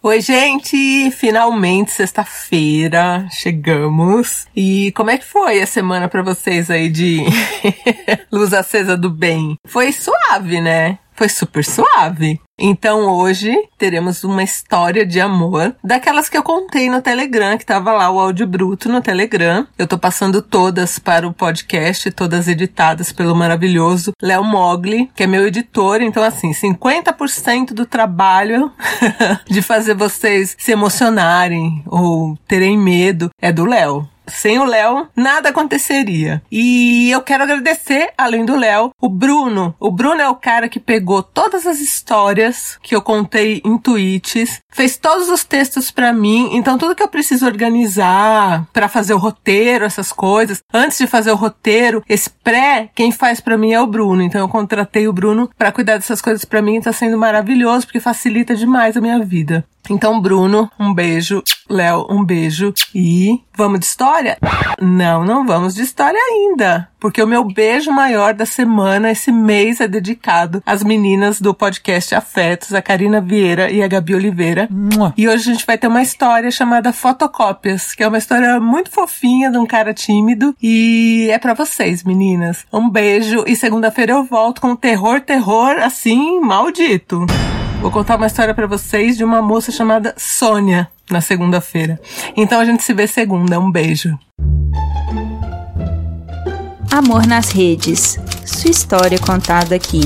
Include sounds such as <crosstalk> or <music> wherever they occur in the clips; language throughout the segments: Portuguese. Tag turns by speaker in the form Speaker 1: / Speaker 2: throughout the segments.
Speaker 1: Oi, gente! Finalmente, sexta-feira, chegamos. E como é que foi a semana para vocês aí de <laughs> luz acesa do bem? Foi suave, né? Foi super suave. Então hoje teremos uma história de amor, daquelas que eu contei no Telegram, que tava lá o áudio bruto no Telegram. Eu tô passando todas para o podcast, todas editadas pelo maravilhoso Léo Mogli, que é meu editor. Então assim, 50% do trabalho <laughs> de fazer vocês se emocionarem ou terem medo é do Léo. Sem o Léo, nada aconteceria. E eu quero agradecer, além do Léo, o Bruno. O Bruno é o cara que pegou todas as histórias que eu contei em tweets, fez todos os textos para mim, então tudo que eu preciso organizar para fazer o roteiro, essas coisas, antes de fazer o roteiro, esse pré, quem faz para mim é o Bruno. Então eu contratei o Bruno para cuidar dessas coisas para mim, tá sendo maravilhoso porque facilita demais a minha vida. Então, Bruno, um beijo. Léo, um beijo. E vamos de história? Não, não vamos de história ainda. Porque o meu beijo maior da semana, esse mês, é dedicado às meninas do podcast Afetos, a Karina Vieira e a Gabi Oliveira. E hoje a gente vai ter uma história chamada Fotocópias, que é uma história muito fofinha de um cara tímido. E é para vocês, meninas. Um beijo. E segunda-feira eu volto com terror, terror, assim, maldito. Vou contar uma história para vocês de uma moça chamada Sônia na segunda-feira. Então a gente se vê segunda. Um beijo.
Speaker 2: Amor nas redes. Sua história contada aqui.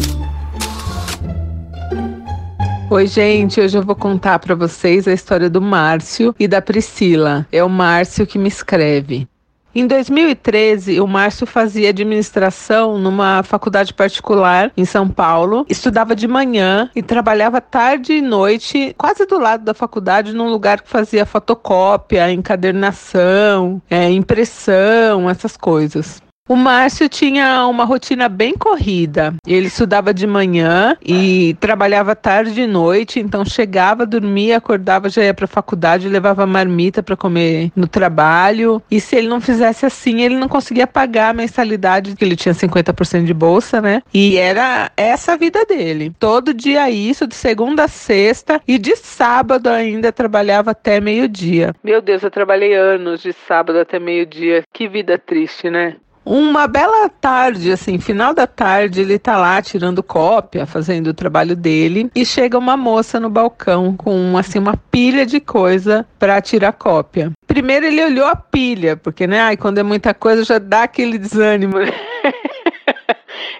Speaker 1: Oi, gente. Hoje eu vou contar para vocês a história do Márcio e da Priscila. É o Márcio que me escreve. Em 2013, o Márcio fazia administração numa faculdade particular em São Paulo, estudava de manhã e trabalhava tarde e noite, quase do lado da faculdade, num lugar que fazia fotocópia, encadernação, é, impressão, essas coisas. O Márcio tinha uma rotina bem corrida. Ele estudava de manhã e trabalhava tarde e noite, então chegava, dormia, acordava, já ia para a faculdade, levava marmita para comer no trabalho. E se ele não fizesse assim, ele não conseguia pagar a mensalidade, que ele tinha 50% de bolsa, né? E era essa a vida dele. Todo dia isso, de segunda a sexta e de sábado ainda trabalhava até meio-dia. Meu Deus, eu trabalhei anos de sábado até meio-dia. Que vida triste, né? Uma bela tarde, assim, final da tarde, ele tá lá tirando cópia, fazendo o trabalho dele, e chega uma moça no balcão com assim uma pilha de coisa para tirar cópia. Primeiro ele olhou a pilha, porque né, ai, quando é muita coisa já dá aquele desânimo. Né? <laughs>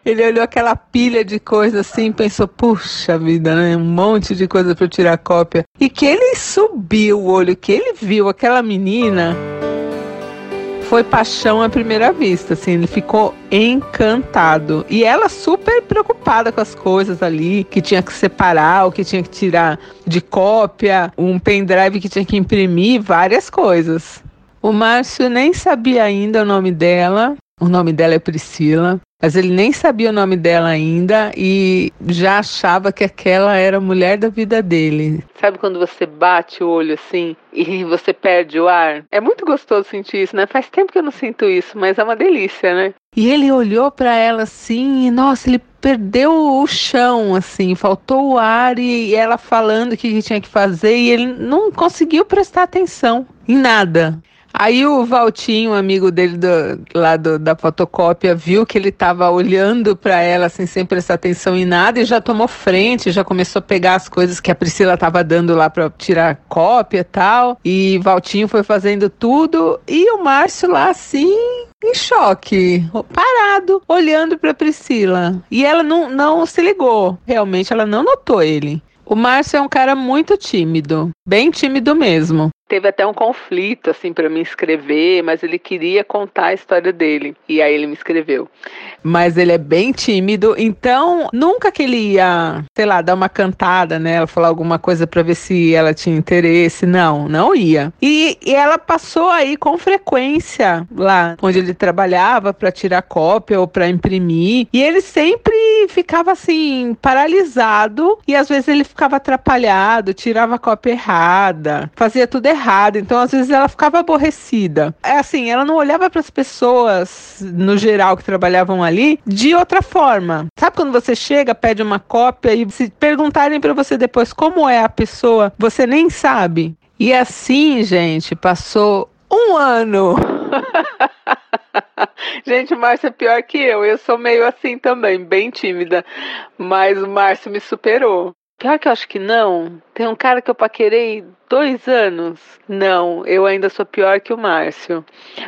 Speaker 1: Ele olhou aquela pilha de coisa assim pensou, puxa vida, né? Um monte de coisa para tirar cópia. E que ele subiu o olho, que ele viu aquela menina foi paixão à primeira vista, assim, ele ficou encantado. E ela super preocupada com as coisas ali, que tinha que separar, o que tinha que tirar de cópia, um pendrive que tinha que imprimir, várias coisas. O Márcio nem sabia ainda o nome dela, o nome dela é Priscila mas ele nem sabia o nome dela ainda e já achava que aquela era a mulher da vida dele. Sabe quando você bate o olho assim e <laughs> você perde o ar? É muito gostoso sentir isso, né? Faz tempo que eu não sinto isso, mas é uma delícia, né? E ele olhou para ela assim, e nossa, ele perdeu o chão, assim, faltou o ar e ela falando o que tinha que fazer e ele não conseguiu prestar atenção em nada. Aí o Valtinho, amigo dele do, lá do, da fotocópia, viu que ele estava olhando para ela assim, sem prestar atenção em nada e já tomou frente, já começou a pegar as coisas que a Priscila estava dando lá para tirar cópia e tal. E Valtinho foi fazendo tudo e o Márcio lá assim, em choque, parado, olhando para Priscila. E ela não, não se ligou, realmente ela não notou ele. O Márcio é um cara muito tímido, bem tímido mesmo teve até um conflito assim para me escrever, mas ele queria contar a história dele e aí ele me escreveu. Mas ele é bem tímido, então nunca que ele ia, sei lá, dar uma cantada, né, falar alguma coisa para ver se ela tinha interesse, não, não ia. E, e ela passou aí com frequência lá onde ele trabalhava para tirar cópia ou para imprimir, e ele sempre ficava assim, paralisado e às vezes ele ficava atrapalhado, tirava a cópia errada, fazia tudo errado. Então às vezes ela ficava aborrecida. É assim, ela não olhava para as pessoas no geral que trabalhavam ali de outra forma. Sabe quando você chega, pede uma cópia e se perguntarem para você depois como é a pessoa, você nem sabe? E assim, gente, passou um ano. <laughs> Gente, o Márcio é pior que eu. Eu sou meio assim também, bem tímida. Mas o Márcio me superou. Pior que eu acho que não. Tem um cara que eu paquerei dois anos. Não, eu ainda sou pior que o Márcio.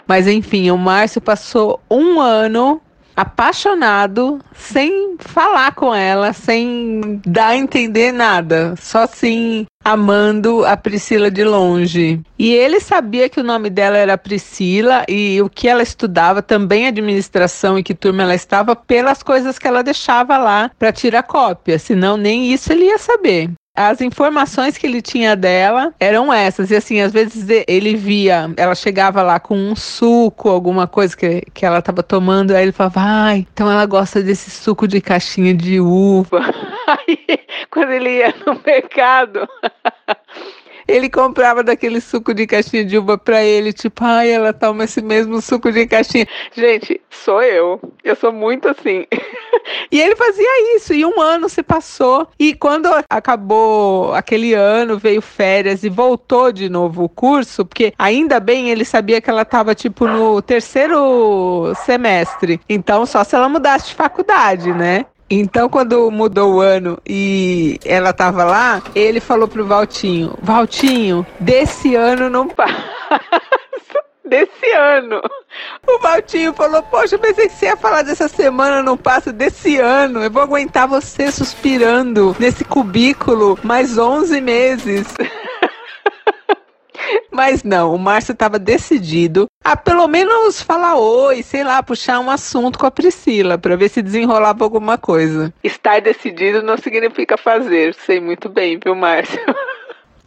Speaker 1: Mas enfim, o Márcio passou um ano apaixonado, sem falar com ela, sem dar a entender nada, só assim amando a Priscila de longe. E ele sabia que o nome dela era Priscila e o que ela estudava também administração e que turma ela estava pelas coisas que ela deixava lá para tirar cópia, senão nem isso ele ia saber as informações que ele tinha dela eram essas. E assim, às vezes ele via, ela chegava lá com um suco, alguma coisa que, que ela estava tomando, aí ele falava, ai, então ela gosta desse suco de caixinha de uva. <laughs> Aí, quando ele ia no mercado. Ele comprava daquele suco de caixinha de uva pra ele, tipo, ai, ela toma esse mesmo suco de caixinha. Gente, sou eu. Eu sou muito assim. <laughs> e ele fazia isso, e um ano se passou. E quando acabou aquele ano, veio férias e voltou de novo o curso, porque ainda bem ele sabia que ela tava, tipo, no terceiro semestre. Então, só se ela mudasse de faculdade, né? Então, quando mudou o ano e ela tava lá, ele falou pro Valtinho: Valtinho, desse ano não <laughs> passa. desse ano. O Valtinho falou: Poxa, pensei que você ia falar dessa semana, não passa desse ano. Eu vou aguentar você suspirando nesse cubículo mais 11 meses. <laughs> Mas não, o Márcio estava decidido a pelo menos falar oi, sei lá, puxar um assunto com a Priscila para ver se desenrolava alguma coisa. Estar decidido não significa fazer, sei muito bem, viu, Márcio?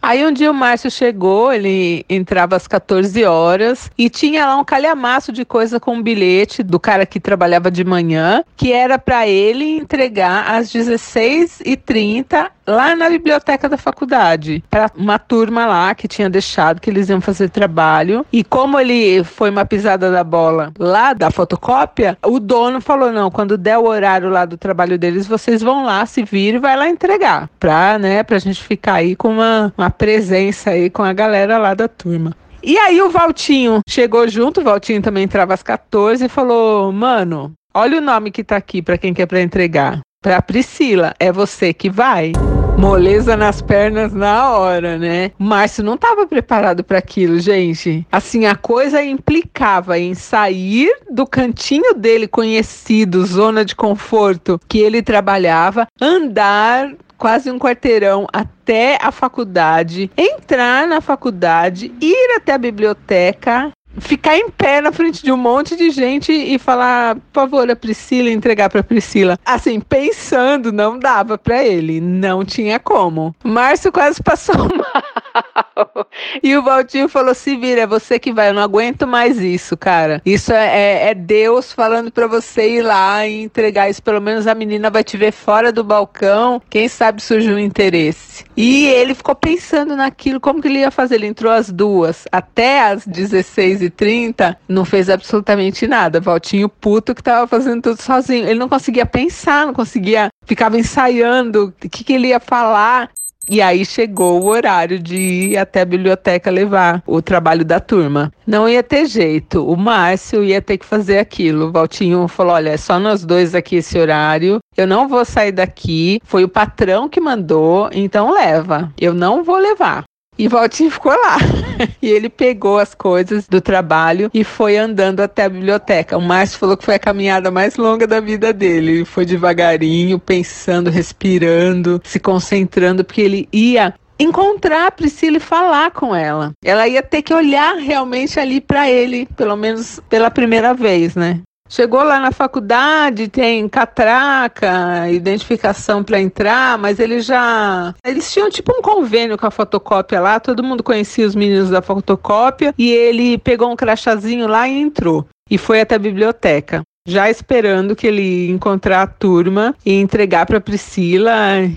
Speaker 1: Aí um dia o Márcio chegou, ele entrava às 14 horas e tinha lá um calhamaço de coisa com um bilhete do cara que trabalhava de manhã, que era para ele entregar às 16h30 lá na biblioteca da faculdade, para uma turma lá que tinha deixado que eles iam fazer trabalho. E como ele foi uma pisada da bola lá da fotocópia, o dono falou: "Não, quando der o horário lá do trabalho deles, vocês vão lá, se viram e vai lá entregar, pra, né, pra gente ficar aí com uma, uma presença aí com a galera lá da turma. E aí o Valtinho chegou junto, o Valtinho também entrava às 14 e falou: "Mano, olha o nome que tá aqui para quem quer para entregar. Pra Priscila, é você que vai." Moleza nas pernas na hora, né? Márcio não estava preparado para aquilo, gente. Assim, a coisa implicava em sair do cantinho dele conhecido, zona de conforto que ele trabalhava, andar quase um quarteirão até a faculdade, entrar na faculdade, ir até a biblioteca, ficar em pé na frente de um monte de gente e falar, por favor, a Priscila, entregar para Priscila. Assim, pensando, não dava para ele, não tinha como. Márcio quase passou <laughs> mal. E o Valtinho falou: se vira, é você que vai, eu não aguento mais isso, cara. Isso é, é, é Deus falando para você ir lá e entregar isso. Pelo menos a menina vai te ver fora do balcão. Quem sabe surge um interesse. E ele ficou pensando naquilo, como que ele ia fazer? Ele entrou às duas, até às 16 30 não fez absolutamente nada. Valtinho puto que tava fazendo tudo sozinho. Ele não conseguia pensar, não conseguia. Ficava ensaiando o que, que ele ia falar. E aí chegou o horário de ir até a biblioteca levar o trabalho da turma. Não ia ter jeito. O Márcio ia ter que fazer aquilo. O Valtinho falou: olha, é só nós dois aqui esse horário. Eu não vou sair daqui. Foi o patrão que mandou, então leva. Eu não vou levar. E Valtinho ficou lá. <laughs> e ele pegou as coisas do trabalho e foi andando até a biblioteca. O Márcio falou que foi a caminhada mais longa da vida dele. Ele foi devagarinho, pensando, respirando, se concentrando, porque ele ia encontrar a Priscila e falar com ela. Ela ia ter que olhar realmente ali para ele, pelo menos pela primeira vez, né? Chegou lá na faculdade, tem catraca, identificação para entrar, mas eles já. Eles tinham tipo um convênio com a fotocópia lá, todo mundo conhecia os meninos da fotocópia, e ele pegou um crachazinho lá e entrou. E foi até a biblioteca. já esperando que ele encontrar a turma e entregar para Priscila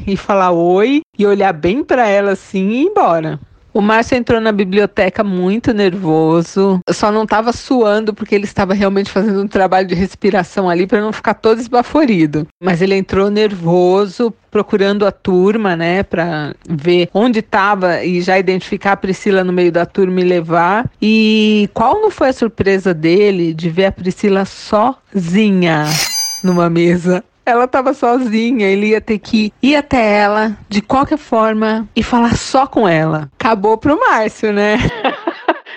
Speaker 1: e falar oi e olhar bem para ela assim e ir embora. O Márcio entrou na biblioteca muito nervoso, só não estava suando porque ele estava realmente fazendo um trabalho de respiração ali para não ficar todo esbaforido. Mas ele entrou nervoso, procurando a turma, né, para ver onde estava e já identificar a Priscila no meio da turma e levar. E qual não foi a surpresa dele de ver a Priscila sozinha numa mesa ela estava sozinha, ele ia ter que ir até ela de qualquer forma e falar só com ela. Acabou pro Márcio, né? <laughs>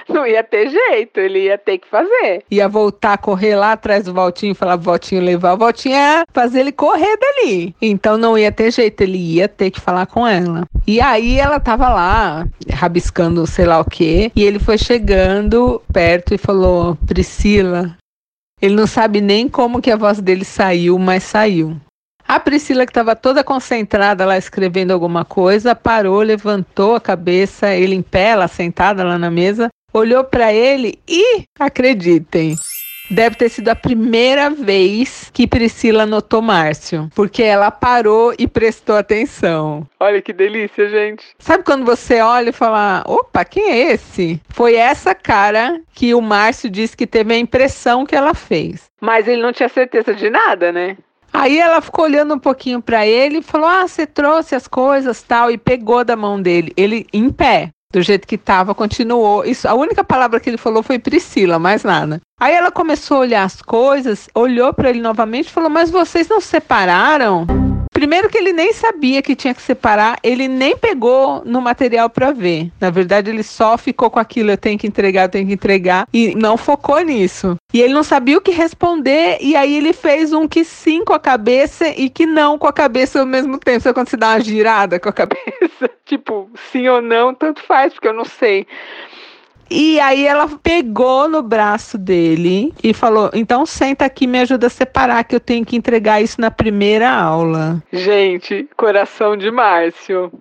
Speaker 1: Não ia ter jeito, ele ia ter que fazer. Ia voltar, correr lá atrás do Valtinho, falar Valtinho levar o Valtinho ia fazer ele correr dali. Então não ia ter jeito, ele ia ter que falar com ela. E aí ela tava lá, rabiscando sei lá o que, e ele foi chegando perto e falou: Priscila, ele não sabe nem como que a voz dele saiu, mas saiu. A Priscila, que estava toda concentrada lá escrevendo alguma coisa, parou, levantou a cabeça, ele em pé, sentada lá na mesa, olhou para ele e, acreditem, Deve ter sido a primeira vez que Priscila notou Márcio, porque ela parou e prestou atenção. Olha que delícia, gente. Sabe quando você olha e fala: opa, quem é esse? Foi essa cara que o Márcio disse que teve a impressão que ela fez. Mas ele não tinha certeza de nada, né? Aí ela ficou olhando um pouquinho para ele e falou: Ah, você trouxe as coisas tal, e pegou da mão dele. Ele em pé do jeito que estava, continuou. Isso, a única palavra que ele falou foi Priscila, mais nada. Aí ela começou a olhar as coisas, olhou para ele novamente e falou: Mas vocês não separaram? Primeiro que ele nem sabia que tinha que separar, ele nem pegou no material para ver. Na verdade, ele só ficou com aquilo, eu tenho que entregar, eu tenho que entregar, e não focou nisso. E ele não sabia o que responder, e aí ele fez um que sim com a cabeça e que não com a cabeça ao mesmo tempo. Sabe quando você dá uma girada com a <laughs> cabeça? tipo, sim ou não, tanto faz, porque eu não sei. E aí ela pegou no braço dele e falou: Então senta aqui, me ajuda a separar, que eu tenho que entregar isso na primeira aula. Gente, coração de Márcio.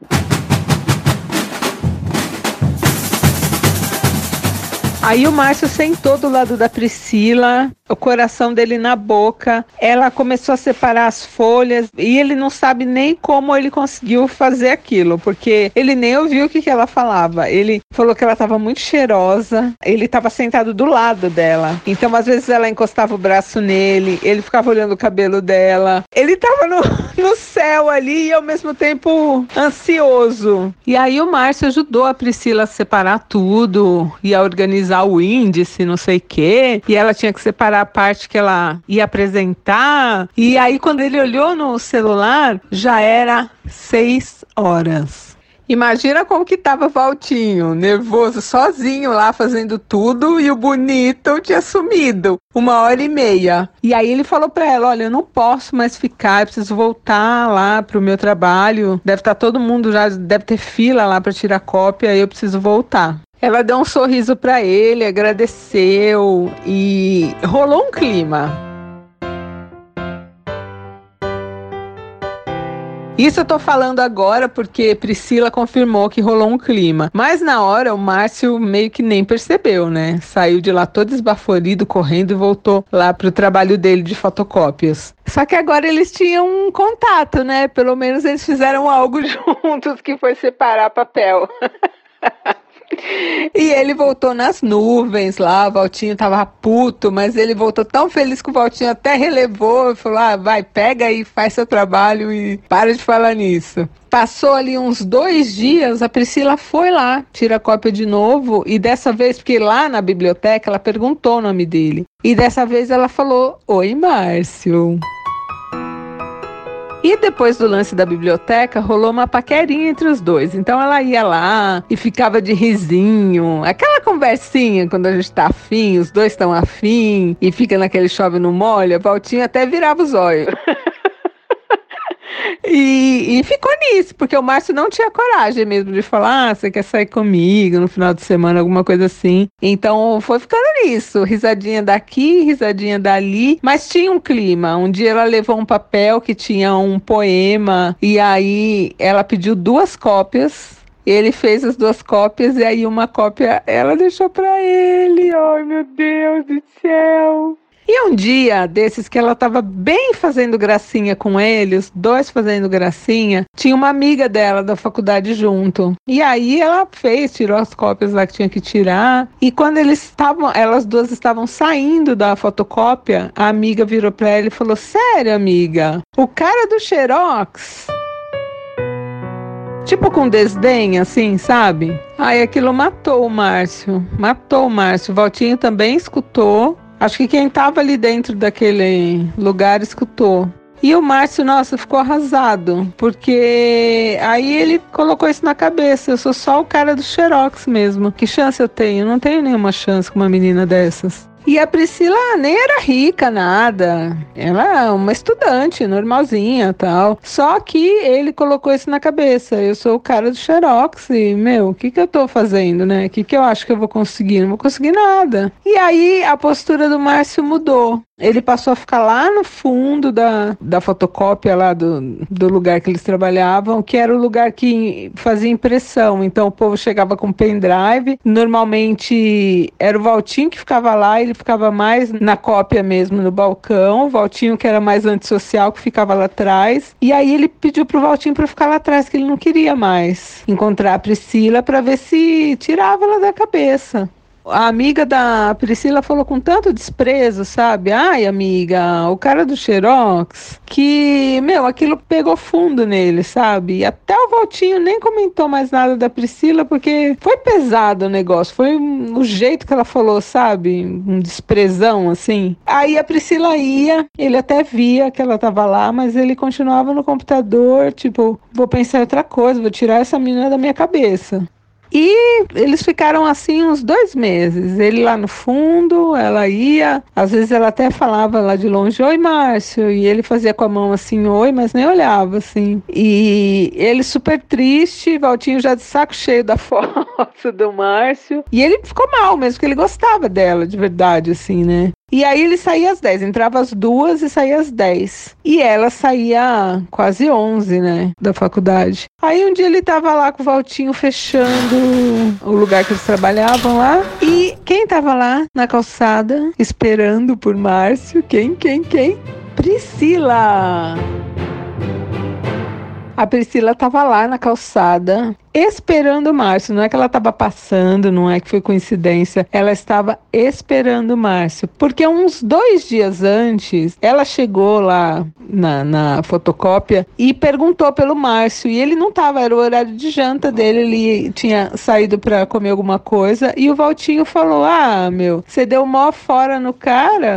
Speaker 1: Aí o Márcio sentou do lado da Priscila, o coração dele na boca. Ela começou a separar as folhas e ele não sabe nem como ele conseguiu fazer aquilo, porque ele nem ouviu o que, que ela falava. Ele falou que ela estava muito cheirosa, ele estava sentado do lado dela. Então, às vezes, ela encostava o braço nele, ele ficava olhando o cabelo dela. Ele estava no, <laughs> no céu ali e ao mesmo tempo ansioso. E aí o Márcio ajudou a Priscila a separar tudo e a organizar o índice, não sei o quê, e ela tinha que separar a parte que ela ia apresentar. E aí, quando ele olhou no celular, já era seis horas. Imagina como que tava Valtinho, nervoso, sozinho lá fazendo tudo e o bonito tinha sumido uma hora e meia. E aí ele falou para ela, olha, eu não posso mais ficar, eu preciso voltar lá pro meu trabalho. Deve estar tá todo mundo já, deve ter fila lá para tirar cópia, e eu preciso voltar. Ela deu um sorriso para ele, agradeceu e rolou um clima. Isso eu tô falando agora porque Priscila confirmou que rolou um clima. Mas na hora o Márcio meio que nem percebeu, né? Saiu de lá todo esbaforido, correndo e voltou lá pro trabalho dele de fotocópias. Só que agora eles tinham um contato, né? Pelo menos eles fizeram algo <laughs> juntos que foi separar papel. <laughs> <laughs> E ele voltou nas nuvens lá, o Valtinho tava puto, mas ele voltou tão feliz que o Valtinho até relevou e falou: ah, vai, pega aí, faz seu trabalho e para de falar nisso. Passou ali uns dois dias, a Priscila foi lá, tira a cópia de novo, e dessa vez, porque lá na biblioteca ela perguntou o nome dele. E dessa vez ela falou: Oi, Márcio. E depois do lance da biblioteca, rolou uma paquerinha entre os dois. Então ela ia lá e ficava de risinho. Aquela conversinha quando a gente tá afim, os dois estão afim e fica naquele chove no molha. Valtinho até virava os olhos. <laughs> E, e, ficou nisso, porque o Márcio não tinha coragem mesmo de falar, ah, você quer sair comigo no final de semana, alguma coisa assim. Então foi ficando nisso, risadinha daqui, risadinha dali, mas tinha um clima. Um dia ela levou um papel que tinha um poema, e aí ela pediu duas cópias. Ele fez as duas cópias e aí uma cópia ela deixou para ele. Ai, meu Deus do céu. E um dia desses que ela tava bem fazendo gracinha com ele, os dois fazendo gracinha, tinha uma amiga dela da faculdade junto. E aí ela fez, tirou as cópias lá que tinha que tirar. E quando eles estavam, elas duas estavam saindo da fotocópia, a amiga virou para ela e falou: Sério, amiga, o cara do Xerox. Tipo com desdém, assim, sabe? Aí aquilo matou o Márcio. Matou o Márcio. O Valtinho também escutou. Acho que quem tava ali dentro daquele lugar escutou. E o Márcio, nossa, ficou arrasado, porque aí ele colocou isso na cabeça. Eu sou só o cara do Xerox mesmo. Que chance eu tenho? Não tenho nenhuma chance com uma menina dessas. E a Priscila nem era rica, nada. Ela é uma estudante, normalzinha tal. Só que ele colocou isso na cabeça. Eu sou o cara do Xerox e, meu, o que que eu tô fazendo, né? O que que eu acho que eu vou conseguir? Não vou conseguir nada. E aí a postura do Márcio mudou ele passou a ficar lá no fundo da, da fotocópia lá do, do lugar que eles trabalhavam, que era o lugar que fazia impressão. Então o povo chegava com pendrive. Normalmente era o Valtinho que ficava lá, ele ficava mais na cópia mesmo, no balcão. O Valtinho, que era mais antissocial, que ficava lá atrás. E aí ele pediu pro Valtinho para ficar lá atrás, que ele não queria mais encontrar a Priscila para ver se tirava ela da cabeça. A amiga da Priscila falou com tanto desprezo, sabe? Ai, amiga, o cara do Xerox, que, meu, aquilo pegou fundo nele, sabe? E até o Valtinho nem comentou mais nada da Priscila, porque foi pesado o negócio, foi o jeito que ela falou, sabe? Um desprezão, assim. Aí a Priscila ia, ele até via que ela tava lá, mas ele continuava no computador, tipo, vou pensar em outra coisa, vou tirar essa menina da minha cabeça. E eles ficaram assim uns dois meses. Ele lá no fundo, ela ia, às vezes ela até falava lá de longe, oi Márcio, e ele fazia com a mão assim, oi, mas nem olhava assim. E ele super triste, Valtinho já de saco cheio da <laughs> foto do Márcio. E ele ficou mal mesmo, porque ele gostava dela, de verdade, assim, né? E aí ele saía às 10, entrava às duas e saía às 10. E ela saía quase 11, né, da faculdade. Aí um dia ele tava lá com o Valtinho fechando o lugar que eles trabalhavam lá. E quem tava lá na calçada esperando por Márcio? Quem, quem, quem? Priscila! A Priscila estava lá na calçada esperando o Márcio. Não é que ela estava passando, não é que foi coincidência. Ela estava esperando o Márcio. Porque uns dois dias antes, ela chegou lá na, na fotocópia e perguntou pelo Márcio. E ele não estava, era o horário de janta dele. Ele tinha saído para comer alguma coisa. E o Valtinho falou: Ah, meu, você deu mó fora no cara?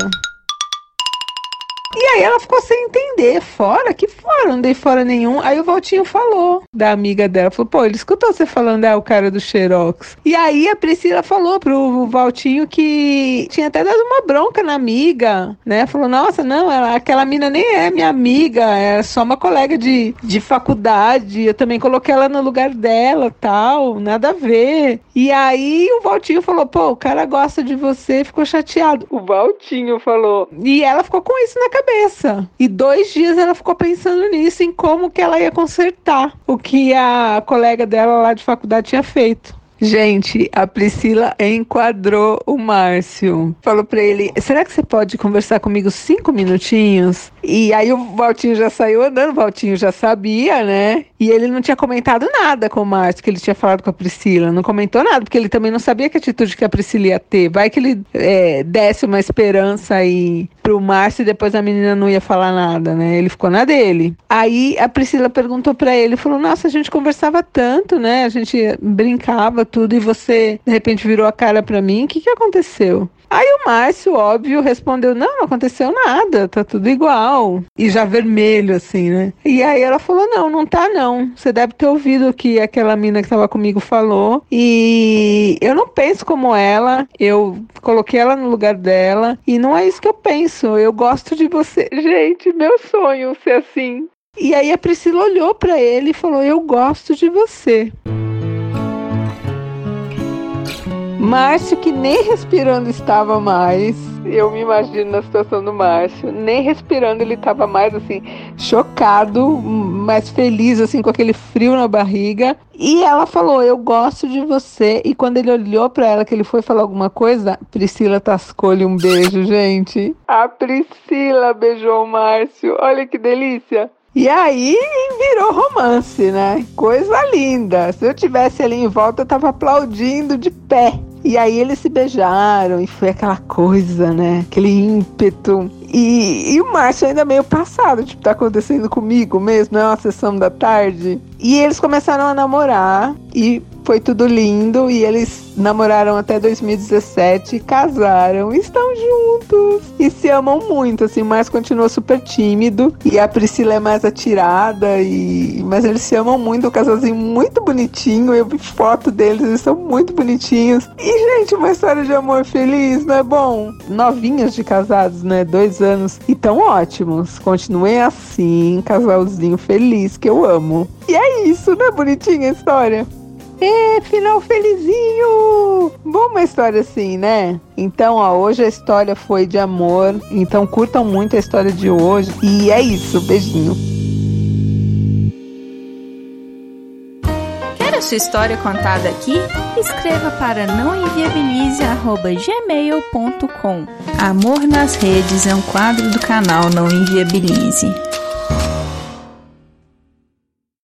Speaker 1: E aí ela ficou sem entender. Fora? Que fora? Não dei fora nenhum. Aí o Valtinho falou da amiga dela. Falou, pô, ele escutou você falando, é o cara do Xerox. E aí a Priscila falou pro Valtinho que tinha até dado uma bronca na amiga, né? Falou, nossa, não, ela, aquela mina nem é minha amiga, é só uma colega de, de faculdade. Eu também coloquei ela no lugar dela, tal, nada a ver. E aí o Valtinho falou, pô, o cara gosta de você, ficou chateado. O Valtinho falou. E ela ficou com isso na cabeça cabeça. E dois dias ela ficou pensando nisso, em como que ela ia consertar o que a colega dela lá de faculdade tinha feito. Gente, a Priscila enquadrou o Márcio. Falou para ele: será que você pode conversar comigo cinco minutinhos? E aí o Valtinho já saiu andando, o Valtinho já sabia, né? E ele não tinha comentado nada com o Márcio, que ele tinha falado com a Priscila. Não comentou nada, porque ele também não sabia que atitude que a Priscila ia ter. Vai que ele é, desse uma esperança aí pro Márcio e depois a menina não ia falar nada, né? Ele ficou na dele. Aí a Priscila perguntou para ele, falou: Nossa, a gente conversava tanto, né? A gente brincava tudo e você de repente virou a cara para mim. O que, que aconteceu? Aí o Márcio, óbvio, respondeu: Não, não aconteceu nada, tá tudo igual. E já vermelho, assim, né? E aí ela falou: Não, não tá, não. Você deve ter ouvido o que aquela mina que tava comigo falou. E eu não penso como ela, eu coloquei ela no lugar dela. E não é isso que eu penso. Eu gosto de você. <laughs> Gente, meu sonho ser assim. E aí a Priscila olhou para ele e falou: Eu gosto de você. Márcio, que nem respirando estava mais. Eu me imagino na situação do Márcio. Nem respirando ele estava mais assim, chocado, mais feliz, assim, com aquele frio na barriga. E ela falou: Eu gosto de você. E quando ele olhou para ela, que ele foi falar alguma coisa, Priscila tascou-lhe um beijo, gente. A Priscila beijou o Márcio. Olha que delícia. E aí virou romance, né? Coisa linda. Se eu tivesse ali em volta, eu tava aplaudindo de pé. E aí eles se beijaram e foi aquela coisa, né? Aquele ímpeto. E, e o Márcio ainda meio passado, tipo, tá acontecendo comigo mesmo, é uma sessão da tarde. E eles começaram a namorar e foi tudo lindo e eles namoraram até 2017, casaram, estão juntos e se amam muito, assim, Márcio continua super tímido e a Priscila é mais atirada e mas eles se amam muito, um casalzinho muito bonitinho, eu vi foto deles, eles são muito bonitinhos. E gente, uma história de amor feliz, não é bom? Novinhos de casados, né? Dois anos e tão ótimos. Continuem assim, casalzinho feliz que eu amo. E é isso, né? Bonitinha a história. É, final felizinho! Bom uma história assim, né? Então, ó, hoje a história foi de amor. Então, curtam muito a história de hoje. E é isso, beijinho.
Speaker 2: Quer a sua história contada aqui? Escreva para nãoenviabilize.gmail.com Amor nas Redes é um quadro do canal Não Enviabilize.